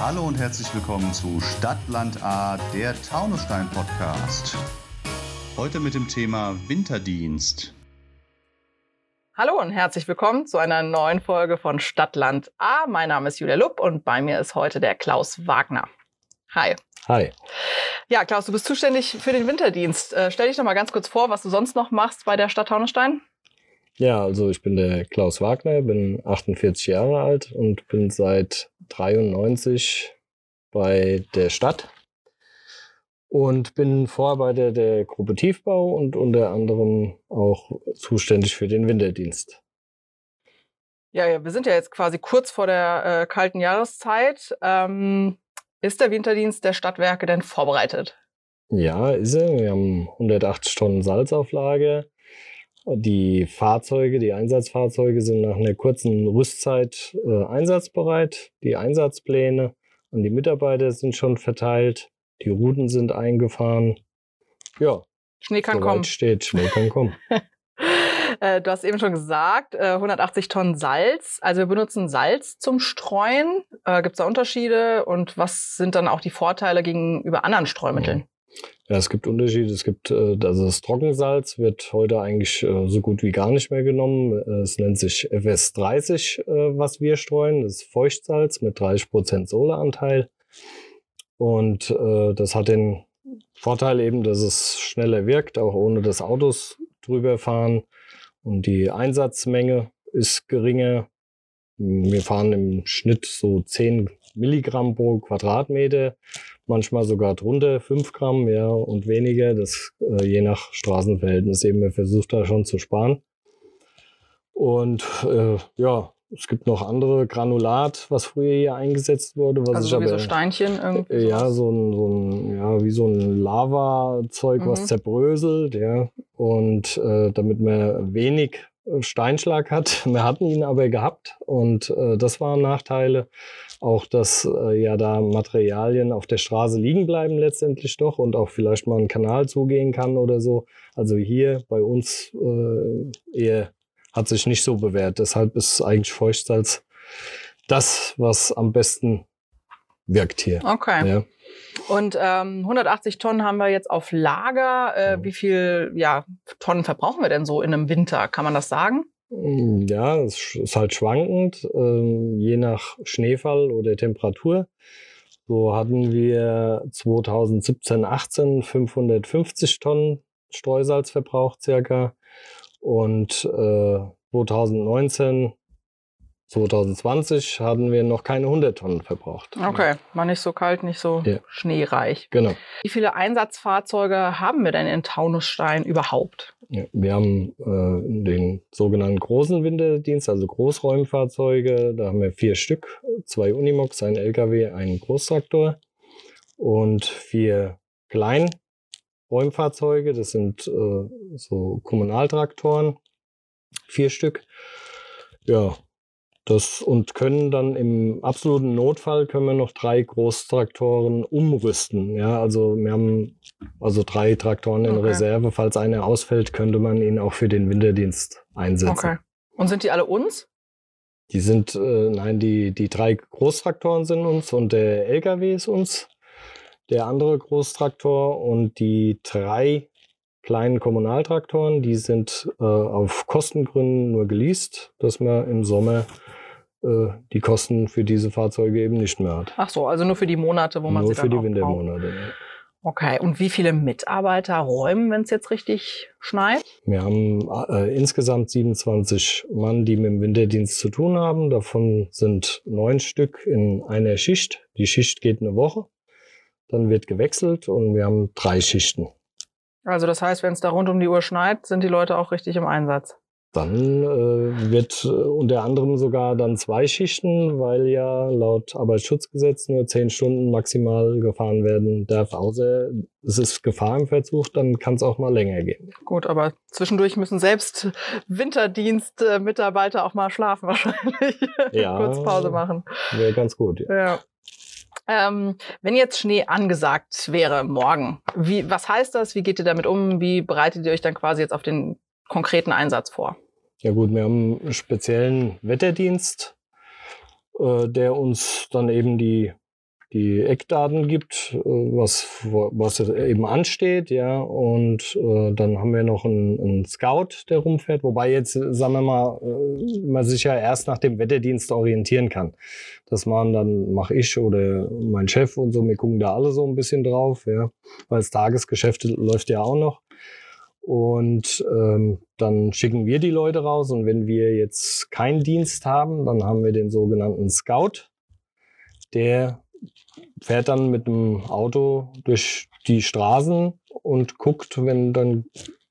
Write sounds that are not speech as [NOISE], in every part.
Hallo und herzlich willkommen zu Stadtland A, der Taunusstein Podcast. Heute mit dem Thema Winterdienst. Hallo und herzlich willkommen zu einer neuen Folge von Stadtland A. Mein Name ist Julia Lupp und bei mir ist heute der Klaus Wagner. Hi. Hi. Ja, Klaus, du bist zuständig für den Winterdienst. Äh, stell dich doch mal ganz kurz vor, was du sonst noch machst bei der Stadt Taunusstein. Ja, also ich bin der Klaus Wagner, bin 48 Jahre alt und bin seit 93 bei der Stadt und bin Vorarbeiter der Gruppe Tiefbau und unter anderem auch zuständig für den Winterdienst. Ja, ja wir sind ja jetzt quasi kurz vor der äh, kalten Jahreszeit. Ähm, ist der Winterdienst der Stadtwerke denn vorbereitet? Ja, ist er. Wir haben 180 Tonnen Salzauflage. Die Fahrzeuge, die Einsatzfahrzeuge sind nach einer kurzen Rüstzeit äh, einsatzbereit. Die Einsatzpläne an die Mitarbeiter sind schon verteilt. Die Routen sind eingefahren. Ja. Schnee kann kommen. steht, Schnee kann kommen. [LAUGHS] Äh, du hast eben schon gesagt, 180 äh, Tonnen Salz. Also wir benutzen Salz zum Streuen. Äh, Gibt es da Unterschiede? Und was sind dann auch die Vorteile gegenüber anderen Streumitteln? Ja, es gibt Unterschiede. Es gibt, also das Trockensalz wird heute eigentlich so gut wie gar nicht mehr genommen. Es nennt sich FS30, was wir streuen. Das ist Feuchtsalz mit 30 Prozent Soleanteil. Und das hat den Vorteil eben, dass es schneller wirkt, auch ohne dass Autos drüber fahren. Und die Einsatzmenge ist geringer. Wir fahren im Schnitt so 10 Milligramm pro Quadratmeter, manchmal sogar drunter, 5 Gramm, ja, und weniger, das äh, je nach Straßenverhältnis eben. Wir versuchen da schon zu sparen. Und äh, ja, es gibt noch andere Granulat, was früher hier eingesetzt wurde. Was also so aber, wie so Steinchen irgendwie? Äh, ja, so ein, so ein, ja, wie so ein Lavazeug, mhm. was zerbröselt, ja. Und äh, damit man wenig Steinschlag hat. [LAUGHS] Wir hatten ihn aber gehabt und äh, das waren Nachteile. Auch, dass äh, ja da Materialien auf der Straße liegen bleiben letztendlich doch und auch vielleicht mal ein Kanal zugehen kann oder so. Also hier bei uns äh, eher hat sich nicht so bewährt. Deshalb ist eigentlich Feuchtsalz das, was am besten wirkt hier. Okay. Ja. Und ähm, 180 Tonnen haben wir jetzt auf Lager. Äh, wie viel ja, Tonnen verbrauchen wir denn so in einem Winter? Kann man das sagen? Mm, ja, es ist halt schwankend, äh, je nach Schneefall oder Temperatur. So hatten wir 2017, 18 550 Tonnen Streusalz verbraucht circa. Und äh, 2019, 2020 hatten wir noch keine 100 Tonnen verbraucht. Okay, war nicht so kalt, nicht so ja. schneereich. Genau. Wie viele Einsatzfahrzeuge haben wir denn in Taunusstein überhaupt? Ja, wir haben äh, den sogenannten großen Winterdienst, also Großräumfahrzeuge. Da haben wir vier Stück, zwei Unimox, ein LKW, einen Großtraktor und vier Klein Räumfahrzeuge, das sind äh, so Kommunaltraktoren, vier Stück. Ja, das und können dann im absoluten Notfall können wir noch drei Großtraktoren umrüsten. Ja, also wir haben also drei Traktoren in okay. Reserve. Falls einer ausfällt, könnte man ihn auch für den Winterdienst einsetzen. Okay. Und sind die alle uns? Die sind, äh, nein, die, die drei Großtraktoren sind uns und der LKW ist uns der andere Großtraktor und die drei kleinen Kommunaltraktoren, die sind äh, auf Kostengründen nur geleast, dass man im Sommer die Kosten für diese Fahrzeuge eben nicht mehr hat. Ach so, also nur für die Monate, wo man nur sie dann Nur für die Wintermonate. Ja. Okay, und wie viele Mitarbeiter räumen, wenn es jetzt richtig schneit? Wir haben äh, insgesamt 27 Mann, die mit dem Winterdienst zu tun haben. Davon sind neun Stück in einer Schicht. Die Schicht geht eine Woche. Dann wird gewechselt und wir haben drei Schichten. Also das heißt, wenn es da rund um die Uhr schneit, sind die Leute auch richtig im Einsatz. Dann äh, wird äh, unter anderem sogar dann zwei Schichten, weil ja laut Arbeitsschutzgesetz nur zehn Stunden maximal gefahren werden darf. Außer es ist Gefahr im Verzug, dann kann es auch mal länger gehen. Gut, aber zwischendurch müssen selbst Winterdienstmitarbeiter auch mal schlafen wahrscheinlich. [LAUGHS] Ja, kurz Pause machen. Wäre ganz gut. Ja. ja. Ähm, wenn jetzt Schnee angesagt wäre morgen, wie, was heißt das? Wie geht ihr damit um? Wie bereitet ihr euch dann quasi jetzt auf den konkreten Einsatz vor? Ja gut, wir haben einen speziellen Wetterdienst, äh, der uns dann eben die die Eckdaten gibt, äh, was, was eben ansteht, ja. Und äh, dann haben wir noch einen, einen, Scout, der rumfährt, wobei jetzt, sagen wir mal, man sich ja erst nach dem Wetterdienst orientieren kann. Das machen dann, mache ich oder mein Chef und so, wir gucken da alle so ein bisschen drauf, ja. Weil das Tagesgeschäft läuft ja auch noch. Und ähm, dann schicken wir die Leute raus. Und wenn wir jetzt keinen Dienst haben, dann haben wir den sogenannten Scout. Der fährt dann mit dem Auto durch die Straßen und guckt, wenn dann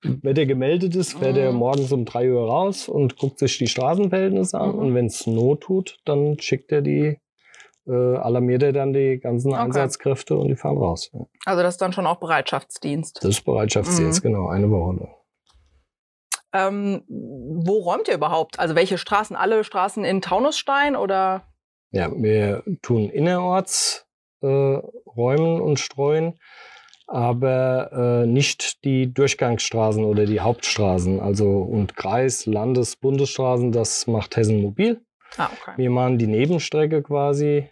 Wetter gemeldet ist, fährt mhm. er morgens um drei Uhr raus und guckt sich die Straßenverhältnisse an. Mhm. Und wenn es Not tut, dann schickt er die, alarmiert er dann die ganzen okay. Einsatzkräfte und die fahren raus. Ja. Also das ist dann schon auch Bereitschaftsdienst. Das ist Bereitschaftsdienst, mhm. genau, eine Woche. Ähm, wo räumt ihr überhaupt? Also welche Straßen? Alle Straßen in Taunusstein oder? Ja, wir tun innerorts äh, räumen und streuen, aber äh, nicht die Durchgangsstraßen oder die Hauptstraßen. Also und Kreis, Landes-, Bundesstraßen, das macht Hessen Mobil. Ah, okay. Wir machen die Nebenstrecke quasi.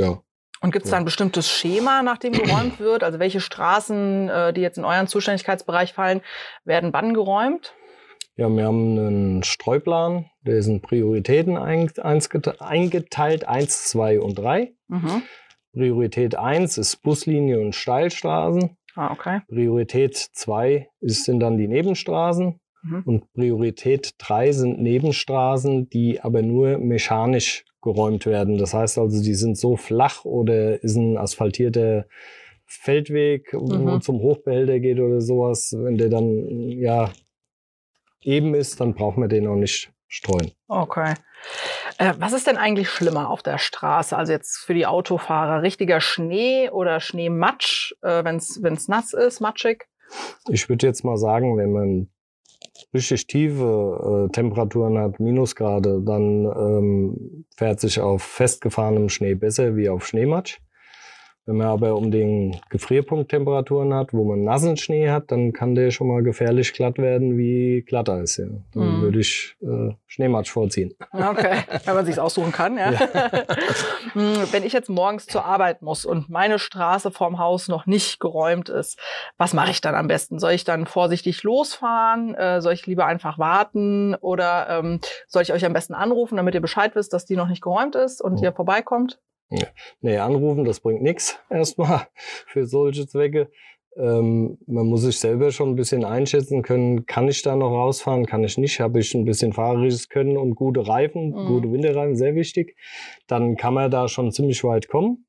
Ja. Und gibt es da ein bestimmtes Schema, nach dem geräumt wird? Also welche Straßen, äh, die jetzt in euren Zuständigkeitsbereich fallen, werden wann geräumt? Ja, wir haben einen Streuplan, der sind Prioritäten eingeteilt, 1, 2 und 3. Mhm. Priorität 1 ist Buslinie und Steilstraßen. Ah, okay. Priorität 2 sind dann die Nebenstraßen. Mhm. Und Priorität 3 sind Nebenstraßen, die aber nur mechanisch geräumt werden. Das heißt also, die sind so flach oder ist ein asphaltierter Feldweg, mhm. wo zum Hochbehälter geht oder sowas, wenn der dann ja eben ist, dann braucht man den auch nicht streuen. Okay. Äh, was ist denn eigentlich schlimmer auf der Straße? Also jetzt für die Autofahrer richtiger Schnee oder Schneematsch, äh, wenn es nass ist, matschig? Ich würde jetzt mal sagen, wenn man richtig tiefe äh, Temperaturen hat, Minusgrade, dann ähm, fährt sich auf festgefahrenem Schnee besser wie auf Schneematsch. Wenn man aber um den Gefrierpunkttemperaturen hat, wo man nassen Schnee hat, dann kann der schon mal gefährlich glatt werden wie Glatteis. Ja. Dann mm. würde ich äh, Schneematsch vorziehen. Okay, wenn man sich aussuchen kann. Ja. ja. [LAUGHS] Hm, wenn ich jetzt morgens zur Arbeit muss und meine Straße vorm Haus noch nicht geräumt ist, was mache ich dann am besten? Soll ich dann vorsichtig losfahren? Äh, soll ich lieber einfach warten? Oder ähm, soll ich euch am besten anrufen, damit ihr Bescheid wisst, dass die noch nicht geräumt ist und oh. ihr vorbeikommt? Nee, anrufen, das bringt nichts [LAUGHS] erstmal für solche Zwecke. Ähm, man muss sich selber schon ein bisschen einschätzen können, kann ich da noch rausfahren, kann ich nicht, habe ich ein bisschen fahrerisches Können und gute Reifen, mhm. gute Winterreifen, sehr wichtig. Dann kann man da schon ziemlich weit kommen.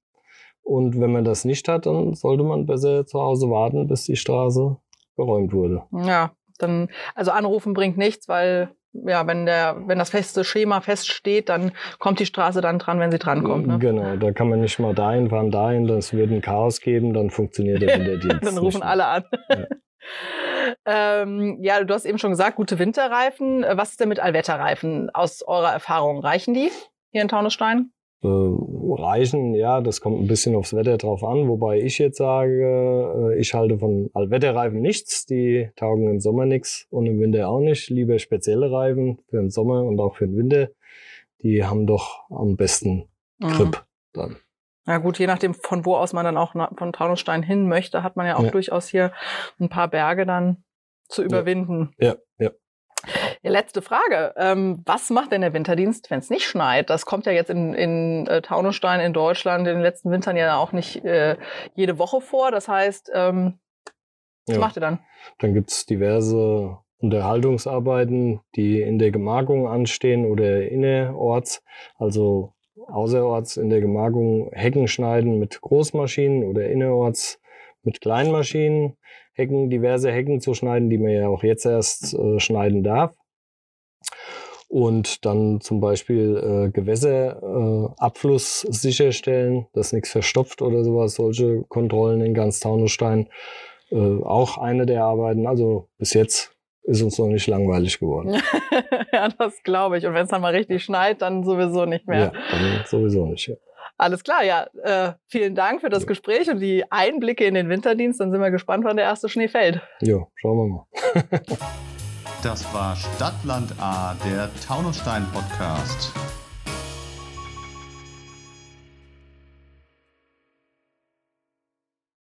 Und wenn man das nicht hat, dann sollte man besser zu Hause warten, bis die Straße geräumt wurde. Ja, dann, also anrufen bringt nichts, weil ja, wenn der, wenn das feste Schema feststeht, dann kommt die Straße dann dran, wenn sie drankommt. Ne? Genau, da kann man nicht mal dahin fahren, dahin, das wird ein Chaos geben, dann funktioniert der Winterdienst. [LAUGHS] dann rufen alle an. Ja. [LAUGHS] ähm, ja, du hast eben schon gesagt, gute Winterreifen. Was ist denn mit Allwetterreifen aus eurer Erfahrung? Reichen die hier in Taunusstein? Äh, reichen. Ja, das kommt ein bisschen aufs Wetter drauf an, wobei ich jetzt sage, äh, ich halte von Allwetterreifen nichts. Die taugen im Sommer nichts und im Winter auch nicht. Lieber spezielle Reifen für den Sommer und auch für den Winter. Die haben doch am besten mhm. Grip mhm. dann. Ja gut, je nachdem, von wo aus man dann auch von Taunusstein hin möchte, hat man ja auch ja. durchaus hier ein paar Berge dann zu überwinden. Ja, ja. ja. Ja, letzte Frage. Ähm, was macht denn der Winterdienst, wenn es nicht schneit? Das kommt ja jetzt in, in äh, Taunusstein in Deutschland in den letzten Wintern ja auch nicht äh, jede Woche vor. Das heißt, ähm, was ja. macht ihr dann? Dann gibt's diverse Unterhaltungsarbeiten, die in der Gemarkung anstehen oder innerorts, also außerorts in der Gemarkung Hecken schneiden mit Großmaschinen oder innerorts mit Kleinmaschinen. Hecken, diverse Hecken zu schneiden, die man ja auch jetzt erst äh, schneiden darf. Und dann zum Beispiel äh, Gewässerabfluss äh, sicherstellen, dass nichts verstopft oder sowas. Solche Kontrollen in ganz Taunusstein. Äh, auch eine der Arbeiten. Also bis jetzt ist uns noch nicht langweilig geworden. [LAUGHS] ja, das glaube ich. Und wenn es dann mal richtig schneit, dann sowieso nicht mehr. Ja, dann sowieso nicht. Ja. Alles klar, ja. Äh, vielen Dank für das Gespräch und die Einblicke in den Winterdienst. Dann sind wir gespannt, wann der erste Schnee fällt. Ja, schauen wir mal. [LAUGHS] das war Stadtland A, der Taunusstein Podcast.